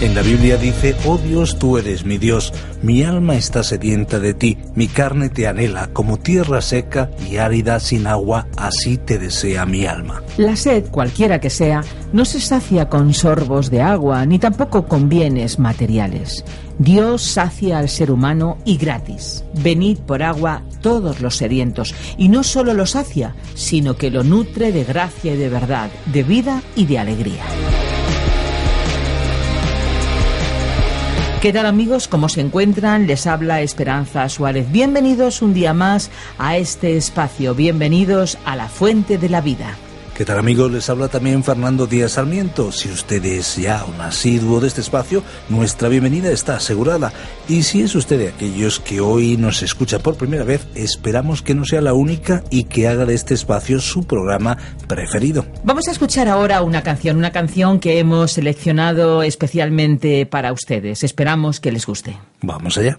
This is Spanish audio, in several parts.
La Biblia dice, oh Dios, tú eres mi Dios, mi alma está sedienta de ti, mi carne te anhela, como tierra seca y árida sin agua, así te desea mi alma. La sed, cualquiera que sea, no se sacia con sorbos de agua, ni tampoco con bienes materiales. Dios sacia al ser humano y gratis. Venid por agua todos los sedientos, y no solo lo sacia, sino que lo nutre de gracia y de verdad, de vida y de alegría. ¿Qué tal amigos? ¿Cómo se encuentran? Les habla Esperanza Suárez. Bienvenidos un día más a este espacio. Bienvenidos a la Fuente de la Vida. ¿Qué tal amigos? Les habla también Fernando Díaz Sarmiento. Si usted es ya un asiduo de este espacio, nuestra bienvenida está asegurada. Y si es usted de aquellos que hoy nos escucha por primera vez, esperamos que no sea la única y que haga de este espacio su programa preferido. Vamos a escuchar ahora una canción, una canción que hemos seleccionado especialmente para ustedes. Esperamos que les guste. Vamos allá.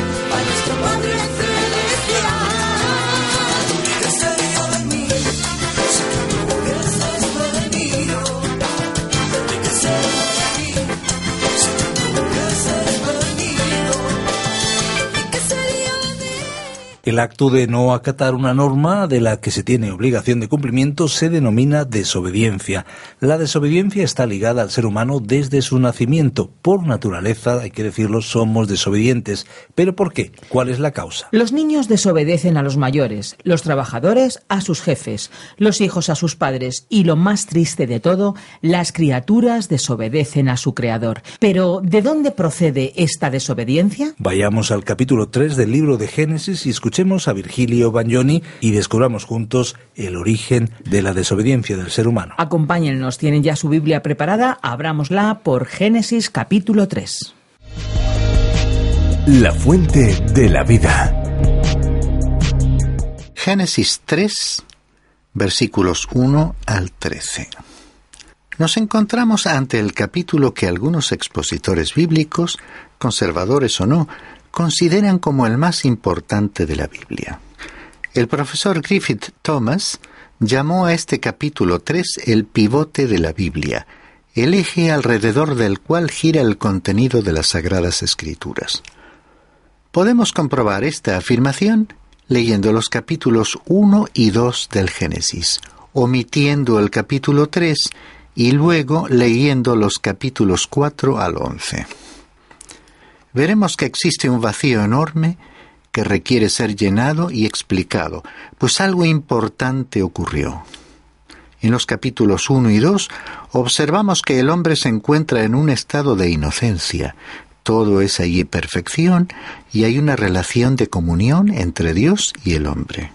acto de no acatar una norma de la que se tiene obligación de cumplimiento se denomina desobediencia. La desobediencia está ligada al ser humano desde su nacimiento. Por naturaleza, hay que decirlo, somos desobedientes. ¿Pero por qué? ¿Cuál es la causa? Los niños desobedecen a los mayores, los trabajadores a sus jefes, los hijos a sus padres y lo más triste de todo, las criaturas desobedecen a su creador. Pero, ¿de dónde procede esta desobediencia? Vayamos al capítulo 3 del libro de Génesis y escuchemos a Virgilio Bagnoni y descubramos juntos el origen de la desobediencia del ser humano. Acompáñennos, tienen ya su Biblia preparada, abrámosla por Génesis capítulo 3. La fuente de la vida. Génesis 3, versículos 1 al 13. nos encontramos ante el capítulo que algunos expositores bíblicos, conservadores o no, consideran como el más importante de la Biblia. El profesor Griffith Thomas llamó a este capítulo 3 el pivote de la Biblia, el eje alrededor del cual gira el contenido de las Sagradas Escrituras. Podemos comprobar esta afirmación leyendo los capítulos 1 y 2 del Génesis, omitiendo el capítulo 3 y luego leyendo los capítulos 4 al 11. Veremos que existe un vacío enorme que requiere ser llenado y explicado, pues algo importante ocurrió. En los capítulos 1 y 2 observamos que el hombre se encuentra en un estado de inocencia, todo es allí perfección y hay una relación de comunión entre Dios y el hombre.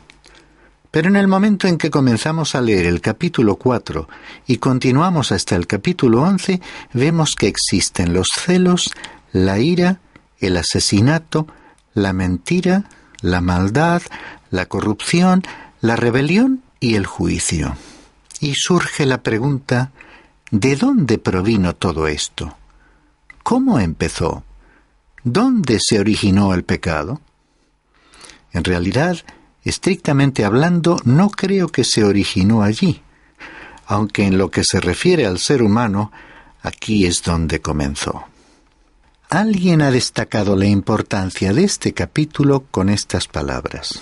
Pero en el momento en que comenzamos a leer el capítulo 4 y continuamos hasta el capítulo 11, vemos que existen los celos, la ira, el asesinato, la mentira, la maldad, la corrupción, la rebelión y el juicio. Y surge la pregunta, ¿de dónde provino todo esto? ¿Cómo empezó? ¿Dónde se originó el pecado? En realidad, estrictamente hablando, no creo que se originó allí, aunque en lo que se refiere al ser humano, aquí es donde comenzó. Alguien ha destacado la importancia de este capítulo con estas palabras.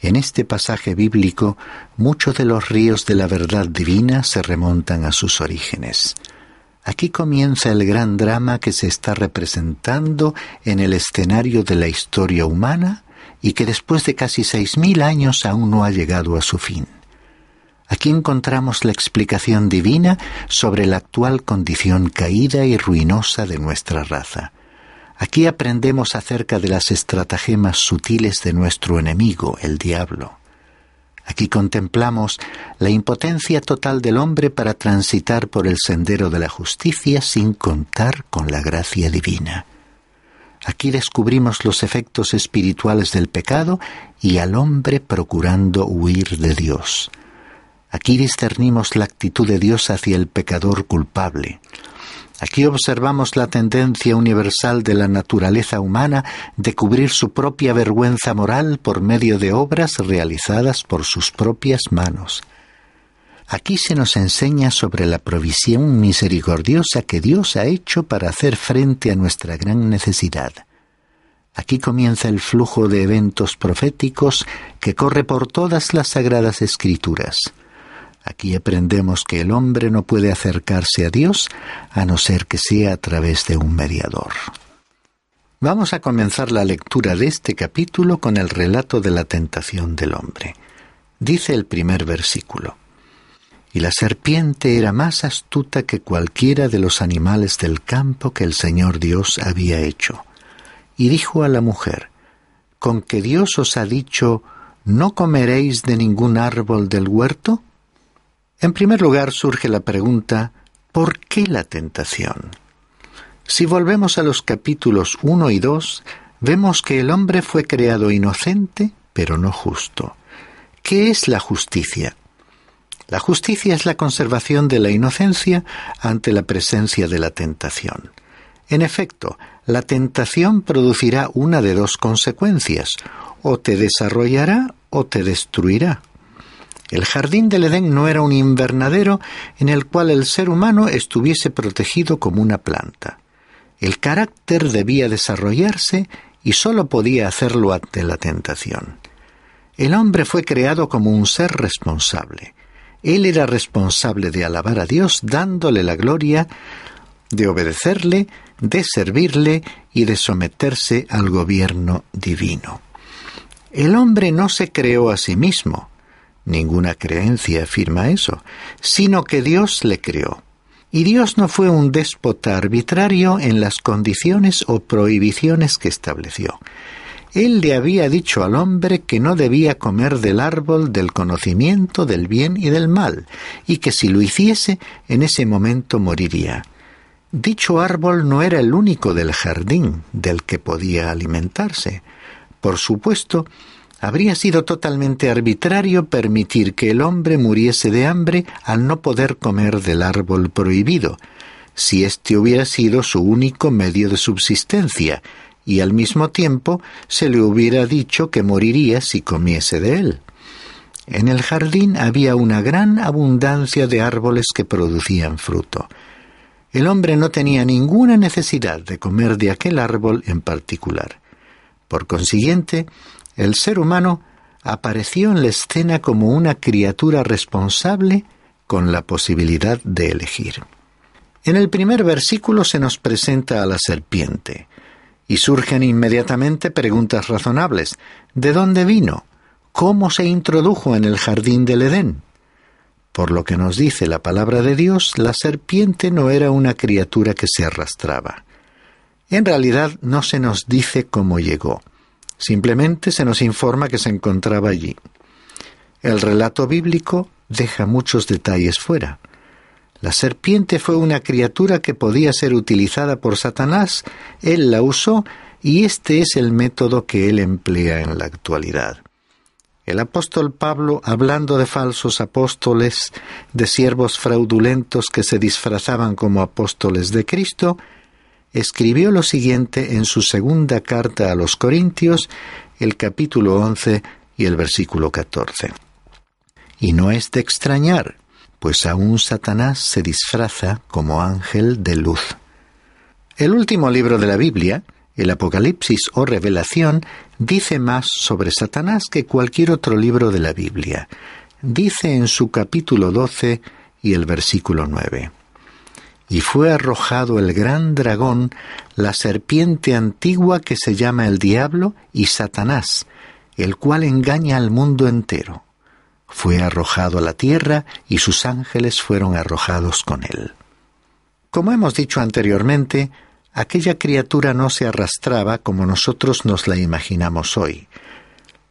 En este pasaje bíblico, muchos de los ríos de la verdad divina se remontan a sus orígenes. Aquí comienza el gran drama que se está representando en el escenario de la historia humana y que después de casi seis mil años aún no ha llegado a su fin. Aquí encontramos la explicación divina sobre la actual condición caída y ruinosa de nuestra raza. Aquí aprendemos acerca de las estratagemas sutiles de nuestro enemigo, el diablo. Aquí contemplamos la impotencia total del hombre para transitar por el sendero de la justicia sin contar con la gracia divina. Aquí descubrimos los efectos espirituales del pecado y al hombre procurando huir de Dios. Aquí discernimos la actitud de Dios hacia el pecador culpable. Aquí observamos la tendencia universal de la naturaleza humana de cubrir su propia vergüenza moral por medio de obras realizadas por sus propias manos. Aquí se nos enseña sobre la provisión misericordiosa que Dios ha hecho para hacer frente a nuestra gran necesidad. Aquí comienza el flujo de eventos proféticos que corre por todas las sagradas escrituras. Aquí aprendemos que el hombre no puede acercarse a Dios a no ser que sea a través de un mediador. Vamos a comenzar la lectura de este capítulo con el relato de la tentación del hombre. Dice el primer versículo. Y la serpiente era más astuta que cualquiera de los animales del campo que el Señor Dios había hecho. Y dijo a la mujer, ¿con que Dios os ha dicho, no comeréis de ningún árbol del huerto? En primer lugar surge la pregunta, ¿por qué la tentación? Si volvemos a los capítulos 1 y 2, vemos que el hombre fue creado inocente, pero no justo. ¿Qué es la justicia? La justicia es la conservación de la inocencia ante la presencia de la tentación. En efecto, la tentación producirá una de dos consecuencias, o te desarrollará o te destruirá. El jardín del Edén no era un invernadero en el cual el ser humano estuviese protegido como una planta. El carácter debía desarrollarse y sólo podía hacerlo ante la tentación. El hombre fue creado como un ser responsable. Él era responsable de alabar a Dios dándole la gloria, de obedecerle, de servirle y de someterse al gobierno divino. El hombre no se creó a sí mismo, Ninguna creencia afirma eso, sino que Dios le creó. Y Dios no fue un déspota arbitrario en las condiciones o prohibiciones que estableció. Él le había dicho al hombre que no debía comer del árbol del conocimiento del bien y del mal, y que si lo hiciese, en ese momento moriría. Dicho árbol no era el único del jardín del que podía alimentarse. Por supuesto, Habría sido totalmente arbitrario permitir que el hombre muriese de hambre al no poder comer del árbol prohibido, si éste hubiera sido su único medio de subsistencia, y al mismo tiempo se le hubiera dicho que moriría si comiese de él. En el jardín había una gran abundancia de árboles que producían fruto. El hombre no tenía ninguna necesidad de comer de aquel árbol en particular. Por consiguiente, el ser humano apareció en la escena como una criatura responsable con la posibilidad de elegir. En el primer versículo se nos presenta a la serpiente, y surgen inmediatamente preguntas razonables. ¿De dónde vino? ¿Cómo se introdujo en el jardín del Edén? Por lo que nos dice la palabra de Dios, la serpiente no era una criatura que se arrastraba. En realidad no se nos dice cómo llegó. Simplemente se nos informa que se encontraba allí. El relato bíblico deja muchos detalles fuera. La serpiente fue una criatura que podía ser utilizada por Satanás, él la usó y este es el método que él emplea en la actualidad. El apóstol Pablo, hablando de falsos apóstoles, de siervos fraudulentos que se disfrazaban como apóstoles de Cristo, escribió lo siguiente en su segunda carta a los Corintios, el capítulo 11 y el versículo 14. Y no es de extrañar, pues aún Satanás se disfraza como ángel de luz. El último libro de la Biblia, el Apocalipsis o Revelación, dice más sobre Satanás que cualquier otro libro de la Biblia. Dice en su capítulo 12 y el versículo 9 y fue arrojado el gran dragón, la serpiente antigua que se llama el diablo y Satanás, el cual engaña al mundo entero. Fue arrojado a la tierra y sus ángeles fueron arrojados con él. Como hemos dicho anteriormente, aquella criatura no se arrastraba como nosotros nos la imaginamos hoy.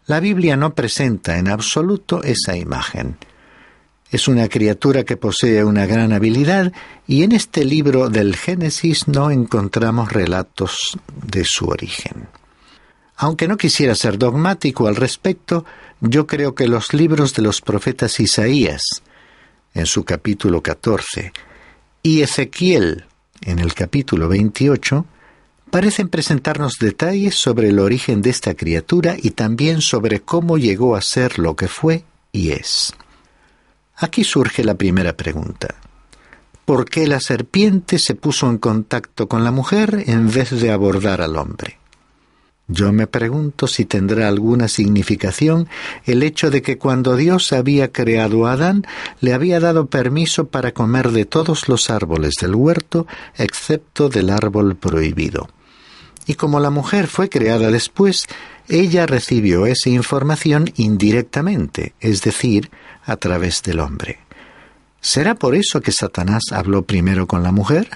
La Biblia no presenta en absoluto esa imagen. Es una criatura que posee una gran habilidad y en este libro del Génesis no encontramos relatos de su origen. Aunque no quisiera ser dogmático al respecto, yo creo que los libros de los profetas Isaías, en su capítulo 14, y Ezequiel, en el capítulo 28, parecen presentarnos detalles sobre el origen de esta criatura y también sobre cómo llegó a ser lo que fue y es. Aquí surge la primera pregunta. ¿Por qué la serpiente se puso en contacto con la mujer en vez de abordar al hombre? Yo me pregunto si tendrá alguna significación el hecho de que cuando Dios había creado a Adán, le había dado permiso para comer de todos los árboles del huerto, excepto del árbol prohibido. Y como la mujer fue creada después, ella recibió esa información indirectamente, es decir, a través del hombre. ¿Será por eso que Satanás habló primero con la mujer?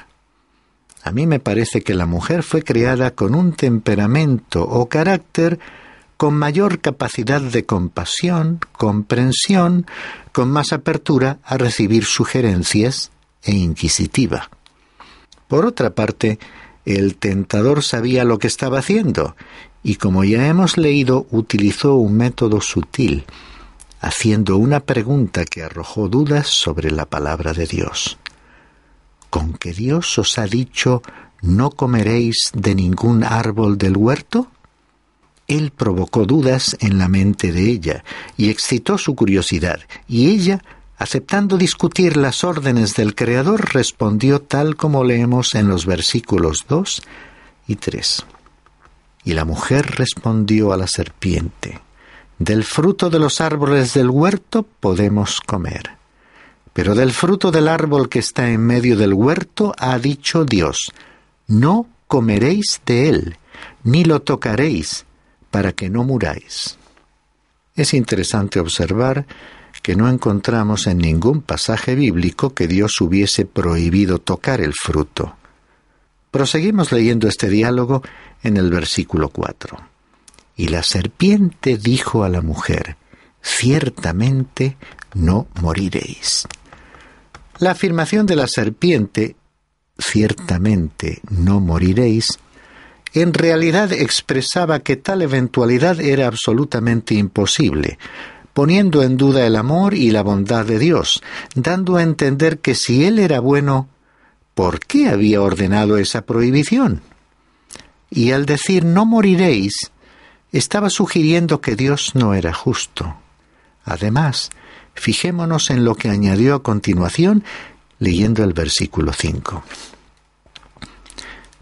A mí me parece que la mujer fue creada con un temperamento o carácter con mayor capacidad de compasión, comprensión, con más apertura a recibir sugerencias e inquisitiva. Por otra parte, el tentador sabía lo que estaba haciendo y como ya hemos leído utilizó un método sutil haciendo una pregunta que arrojó dudas sobre la palabra de Dios. ¿Con que Dios os ha dicho no comeréis de ningún árbol del huerto? Él provocó dudas en la mente de ella y excitó su curiosidad, y ella, aceptando discutir las órdenes del Creador, respondió tal como leemos en los versículos 2 y 3. Y la mujer respondió a la serpiente, del fruto de los árboles del huerto podemos comer. Pero del fruto del árbol que está en medio del huerto ha dicho Dios, no comeréis de él, ni lo tocaréis, para que no muráis. Es interesante observar que no encontramos en ningún pasaje bíblico que Dios hubiese prohibido tocar el fruto. Proseguimos leyendo este diálogo en el versículo 4. Y la serpiente dijo a la mujer, ciertamente no moriréis. La afirmación de la serpiente, ciertamente no moriréis, en realidad expresaba que tal eventualidad era absolutamente imposible, poniendo en duda el amor y la bondad de Dios, dando a entender que si Él era bueno, ¿por qué había ordenado esa prohibición? Y al decir no moriréis, estaba sugiriendo que Dios no era justo. Además, fijémonos en lo que añadió a continuación leyendo el versículo 5.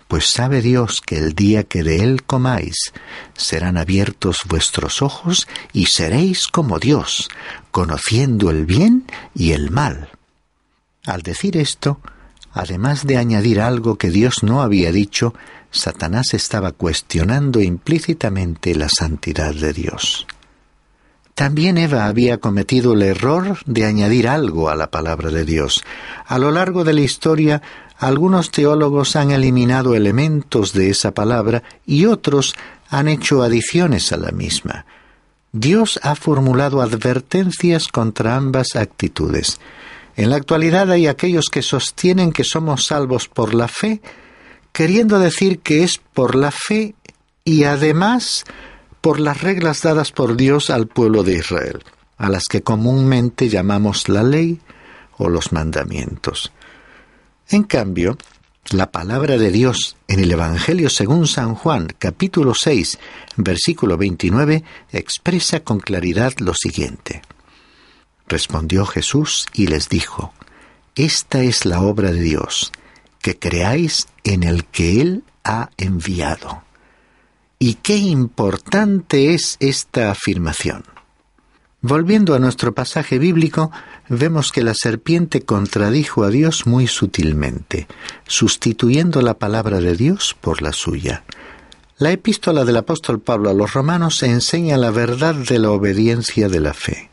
Pues sabe Dios que el día que de él comáis serán abiertos vuestros ojos y seréis como Dios, conociendo el bien y el mal. Al decir esto, además de añadir algo que Dios no había dicho, Satanás estaba cuestionando implícitamente la santidad de Dios. También Eva había cometido el error de añadir algo a la palabra de Dios. A lo largo de la historia, algunos teólogos han eliminado elementos de esa palabra y otros han hecho adiciones a la misma. Dios ha formulado advertencias contra ambas actitudes. En la actualidad hay aquellos que sostienen que somos salvos por la fe, queriendo decir que es por la fe y además por las reglas dadas por Dios al pueblo de Israel, a las que comúnmente llamamos la ley o los mandamientos. En cambio, la palabra de Dios en el Evangelio según San Juan capítulo 6 versículo 29 expresa con claridad lo siguiente. Respondió Jesús y les dijo, Esta es la obra de Dios, que creáis en el que Él ha enviado. Y qué importante es esta afirmación. Volviendo a nuestro pasaje bíblico, vemos que la serpiente contradijo a Dios muy sutilmente, sustituyendo la palabra de Dios por la suya. La epístola del apóstol Pablo a los romanos enseña la verdad de la obediencia de la fe.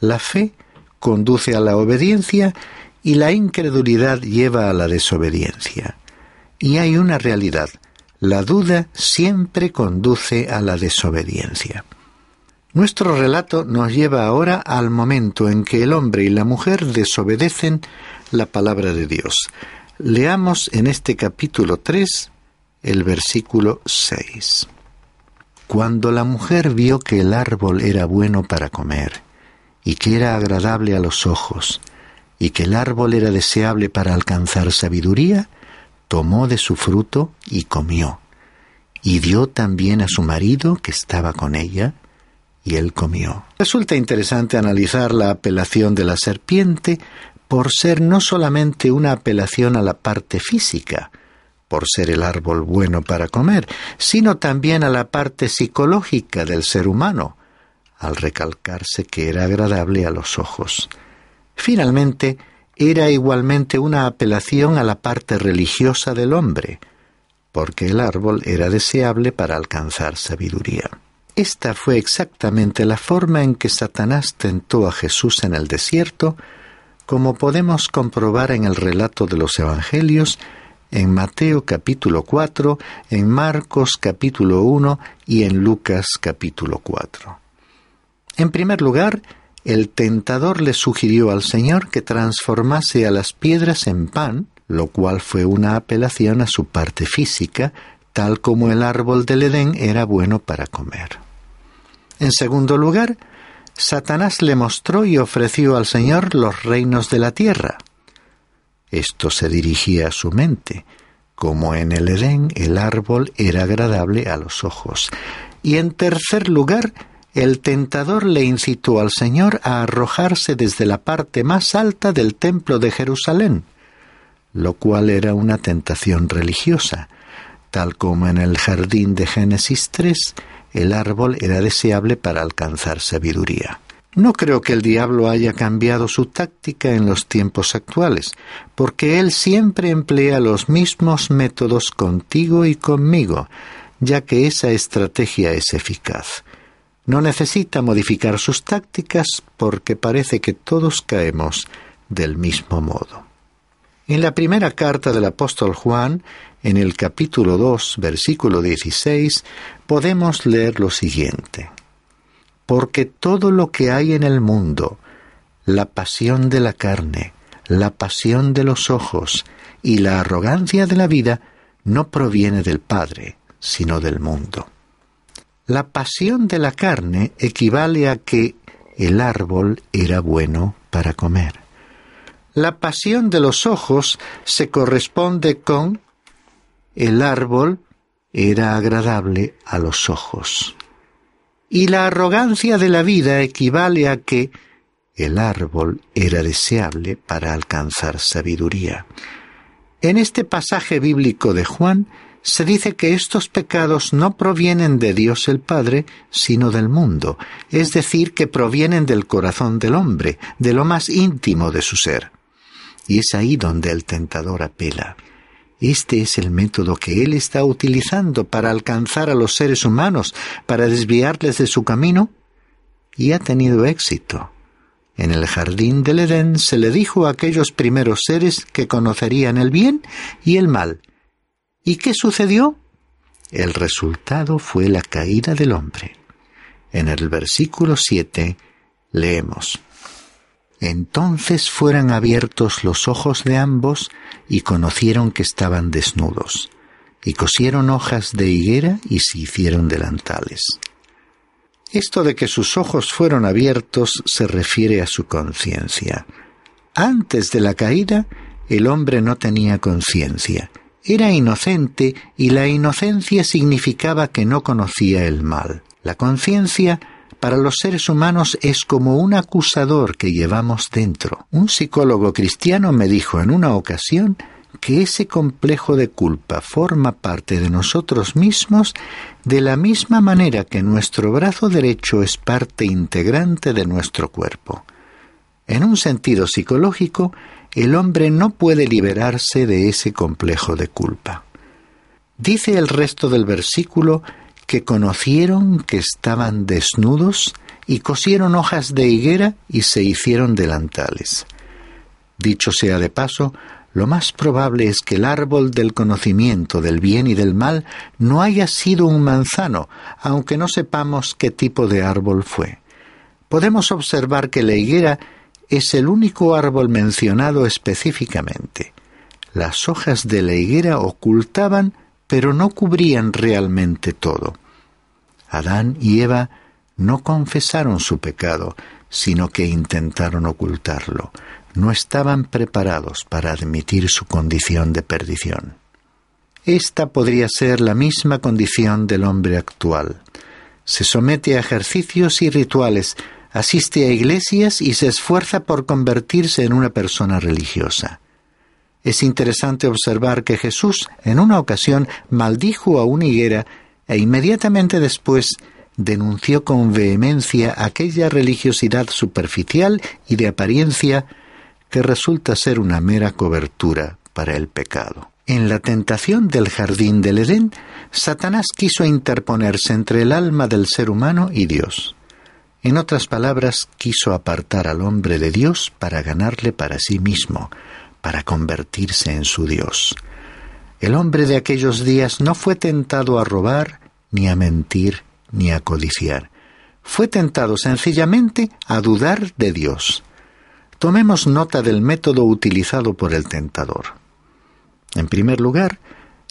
La fe conduce a la obediencia y la incredulidad lleva a la desobediencia. Y hay una realidad, la duda siempre conduce a la desobediencia. Nuestro relato nos lleva ahora al momento en que el hombre y la mujer desobedecen la palabra de Dios. Leamos en este capítulo 3 el versículo 6. Cuando la mujer vio que el árbol era bueno para comer, y que era agradable a los ojos, y que el árbol era deseable para alcanzar sabiduría, tomó de su fruto y comió, y dio también a su marido que estaba con ella, y él comió. Resulta interesante analizar la apelación de la serpiente por ser no solamente una apelación a la parte física, por ser el árbol bueno para comer, sino también a la parte psicológica del ser humano, al recalcarse que era agradable a los ojos. Finalmente, era igualmente una apelación a la parte religiosa del hombre, porque el árbol era deseable para alcanzar sabiduría. Esta fue exactamente la forma en que Satanás tentó a Jesús en el desierto, como podemos comprobar en el relato de los Evangelios, en Mateo capítulo 4, en Marcos capítulo 1 y en Lucas capítulo 4. En primer lugar, el tentador le sugirió al Señor que transformase a las piedras en pan, lo cual fue una apelación a su parte física, tal como el árbol del Edén era bueno para comer. En segundo lugar, Satanás le mostró y ofreció al Señor los reinos de la tierra. Esto se dirigía a su mente, como en el Edén el árbol era agradable a los ojos. Y en tercer lugar, el tentador le incitó al Señor a arrojarse desde la parte más alta del templo de Jerusalén, lo cual era una tentación religiosa, tal como en el jardín de Génesis 3 el árbol era deseable para alcanzar sabiduría. No creo que el diablo haya cambiado su táctica en los tiempos actuales, porque él siempre emplea los mismos métodos contigo y conmigo, ya que esa estrategia es eficaz. No necesita modificar sus tácticas porque parece que todos caemos del mismo modo. En la primera carta del apóstol Juan, en el capítulo 2, versículo 16, podemos leer lo siguiente. Porque todo lo que hay en el mundo, la pasión de la carne, la pasión de los ojos y la arrogancia de la vida, no proviene del Padre, sino del mundo. La pasión de la carne equivale a que el árbol era bueno para comer. La pasión de los ojos se corresponde con el árbol era agradable a los ojos. Y la arrogancia de la vida equivale a que el árbol era deseable para alcanzar sabiduría. En este pasaje bíblico de Juan se dice que estos pecados no provienen de Dios el Padre, sino del mundo, es decir, que provienen del corazón del hombre, de lo más íntimo de su ser. Y es ahí donde el tentador apela. Este es el método que él está utilizando para alcanzar a los seres humanos, para desviarles de su camino, y ha tenido éxito. En el jardín del Edén se le dijo a aquellos primeros seres que conocerían el bien y el mal, ¿Y qué sucedió? El resultado fue la caída del hombre. En el versículo 7 leemos, Entonces fueron abiertos los ojos de ambos y conocieron que estaban desnudos, y cosieron hojas de higuera y se hicieron delantales. Esto de que sus ojos fueron abiertos se refiere a su conciencia. Antes de la caída, el hombre no tenía conciencia, era inocente y la inocencia significaba que no conocía el mal. La conciencia para los seres humanos es como un acusador que llevamos dentro. Un psicólogo cristiano me dijo en una ocasión que ese complejo de culpa forma parte de nosotros mismos de la misma manera que nuestro brazo derecho es parte integrante de nuestro cuerpo. En un sentido psicológico, el hombre no puede liberarse de ese complejo de culpa. Dice el resto del versículo que conocieron que estaban desnudos y cosieron hojas de higuera y se hicieron delantales. Dicho sea de paso, lo más probable es que el árbol del conocimiento del bien y del mal no haya sido un manzano, aunque no sepamos qué tipo de árbol fue. Podemos observar que la higuera es el único árbol mencionado específicamente. Las hojas de la higuera ocultaban, pero no cubrían realmente todo. Adán y Eva no confesaron su pecado, sino que intentaron ocultarlo. No estaban preparados para admitir su condición de perdición. Esta podría ser la misma condición del hombre actual. Se somete a ejercicios y rituales asiste a iglesias y se esfuerza por convertirse en una persona religiosa. Es interesante observar que Jesús en una ocasión maldijo a una higuera e inmediatamente después denunció con vehemencia aquella religiosidad superficial y de apariencia que resulta ser una mera cobertura para el pecado. En la tentación del jardín del Edén, Satanás quiso interponerse entre el alma del ser humano y Dios. En otras palabras, quiso apartar al hombre de Dios para ganarle para sí mismo, para convertirse en su Dios. El hombre de aquellos días no fue tentado a robar, ni a mentir, ni a codiciar. Fue tentado sencillamente a dudar de Dios. Tomemos nota del método utilizado por el tentador. En primer lugar,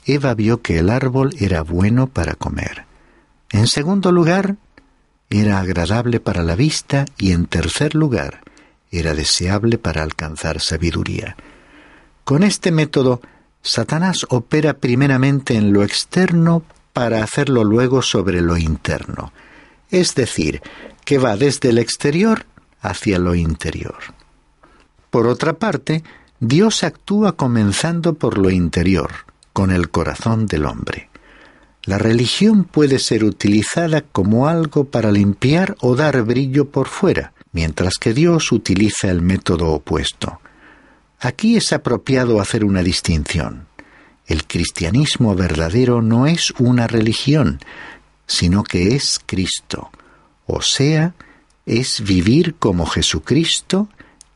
Eva vio que el árbol era bueno para comer. En segundo lugar, era agradable para la vista y en tercer lugar, era deseable para alcanzar sabiduría. Con este método, Satanás opera primeramente en lo externo para hacerlo luego sobre lo interno, es decir, que va desde el exterior hacia lo interior. Por otra parte, Dios actúa comenzando por lo interior, con el corazón del hombre. La religión puede ser utilizada como algo para limpiar o dar brillo por fuera, mientras que Dios utiliza el método opuesto. Aquí es apropiado hacer una distinción. El cristianismo verdadero no es una religión, sino que es Cristo, o sea, es vivir como Jesucristo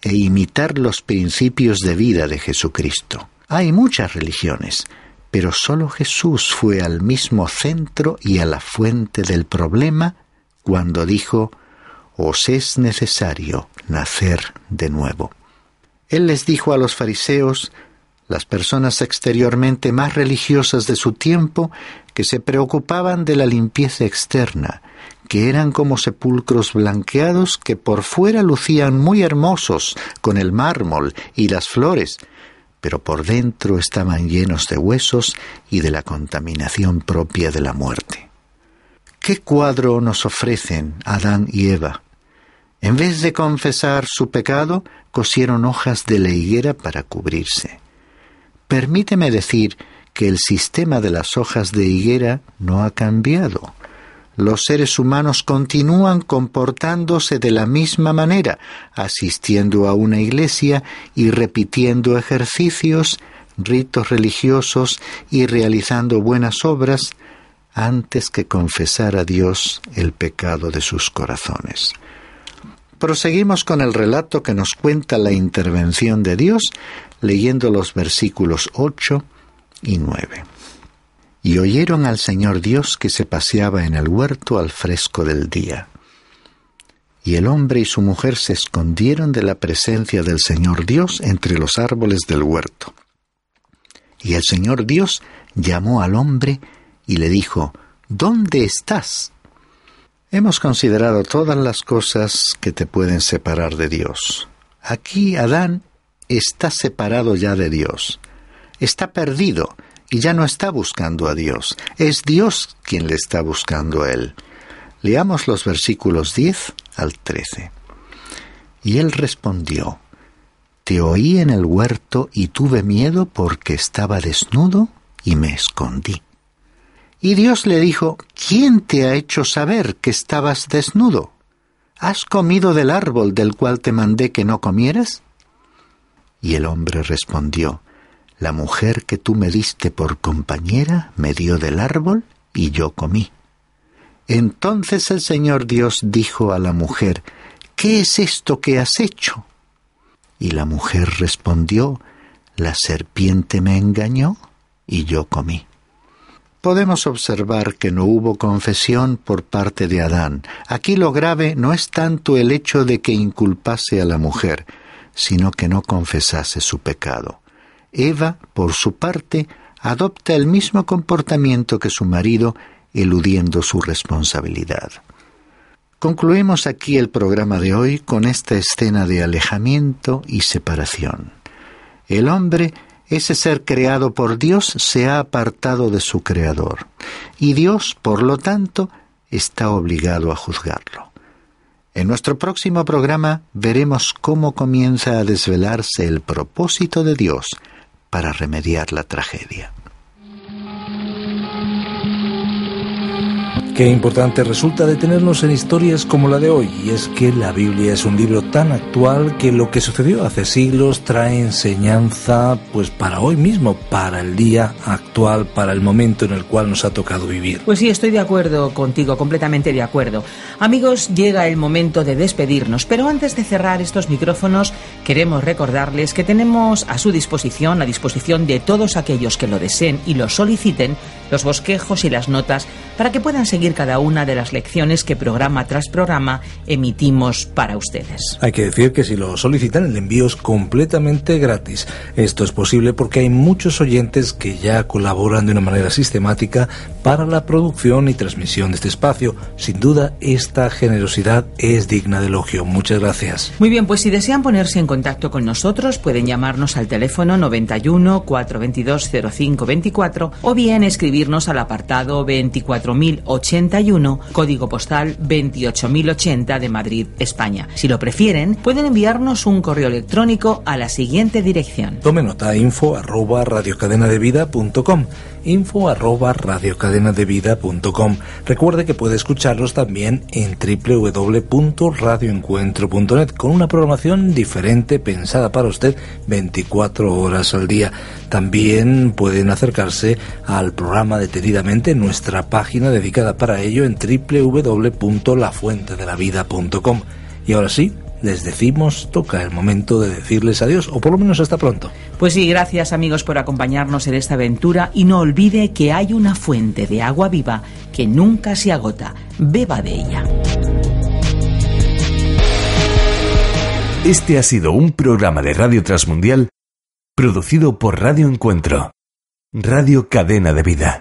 e imitar los principios de vida de Jesucristo. Hay muchas religiones, pero solo Jesús fue al mismo centro y a la fuente del problema cuando dijo, os es necesario nacer de nuevo. Él les dijo a los fariseos, las personas exteriormente más religiosas de su tiempo, que se preocupaban de la limpieza externa, que eran como sepulcros blanqueados que por fuera lucían muy hermosos con el mármol y las flores, pero por dentro estaban llenos de huesos y de la contaminación propia de la muerte. ¿Qué cuadro nos ofrecen Adán y Eva? En vez de confesar su pecado, cosieron hojas de la higuera para cubrirse. Permíteme decir que el sistema de las hojas de higuera no ha cambiado. Los seres humanos continúan comportándose de la misma manera, asistiendo a una iglesia y repitiendo ejercicios, ritos religiosos y realizando buenas obras antes que confesar a Dios el pecado de sus corazones. Proseguimos con el relato que nos cuenta la intervención de Dios, leyendo los versículos 8 y 9. Y oyeron al Señor Dios que se paseaba en el huerto al fresco del día. Y el hombre y su mujer se escondieron de la presencia del Señor Dios entre los árboles del huerto. Y el Señor Dios llamó al hombre y le dijo, ¿Dónde estás? Hemos considerado todas las cosas que te pueden separar de Dios. Aquí Adán está separado ya de Dios. Está perdido y ya no está buscando a Dios. Es Dios quien le está buscando a él. Leamos los versículos 10 al 13. Y él respondió, Te oí en el huerto y tuve miedo porque estaba desnudo y me escondí. Y Dios le dijo, ¿quién te ha hecho saber que estabas desnudo? ¿Has comido del árbol del cual te mandé que no comieras? Y el hombre respondió, La mujer que tú me diste por compañera me dio del árbol y yo comí. Entonces el Señor Dios dijo a la mujer, ¿Qué es esto que has hecho? Y la mujer respondió, La serpiente me engañó y yo comí podemos observar que no hubo confesión por parte de Adán. Aquí lo grave no es tanto el hecho de que inculpase a la mujer, sino que no confesase su pecado. Eva, por su parte, adopta el mismo comportamiento que su marido, eludiendo su responsabilidad. Concluimos aquí el programa de hoy con esta escena de alejamiento y separación. El hombre ese ser creado por Dios se ha apartado de su creador y Dios, por lo tanto, está obligado a juzgarlo. En nuestro próximo programa veremos cómo comienza a desvelarse el propósito de Dios para remediar la tragedia. Qué importante resulta detenernos en historias como la de hoy, y es que la Biblia es un libro tan actual que lo que sucedió hace siglos trae enseñanza pues para hoy mismo, para el día actual, para el momento en el cual nos ha tocado vivir. Pues sí, estoy de acuerdo contigo, completamente de acuerdo. Amigos, llega el momento de despedirnos, pero antes de cerrar estos micrófonos, queremos recordarles que tenemos a su disposición, a disposición de todos aquellos que lo deseen y lo soliciten, los bosquejos y las notas para que puedan seguir cada una de las lecciones que programa tras programa emitimos para ustedes. Hay que decir que si lo solicitan el envío es completamente gratis. Esto es posible porque hay muchos oyentes que ya colaboran de una manera sistemática para la producción y transmisión de este espacio. Sin duda, esta generosidad es digna de elogio. Muchas gracias. Muy bien, pues si desean ponerse en contacto con nosotros, pueden llamarnos al teléfono 91 422 0524 o bien escribirnos al apartado 24080 código postal 28080 de Madrid, España. Si lo prefieren, pueden enviarnos un correo electrónico a la siguiente dirección. Tome nota info arroba radiocadenadevida.com info arroba radiocadenadevida.com Recuerde que puede escucharlos también en www.radioencuentro.net con una programación diferente pensada para usted 24 horas al día. También pueden acercarse al programa detenidamente en nuestra página dedicada para ello en www.lafuentedelavida.com. Y ahora sí, les decimos, toca el momento de decirles adiós, o por lo menos hasta pronto. Pues sí, gracias amigos por acompañarnos en esta aventura y no olvide que hay una fuente de agua viva que nunca se agota. Beba de ella. Este ha sido un programa de Radio Transmundial producido por Radio Encuentro, Radio Cadena de Vida.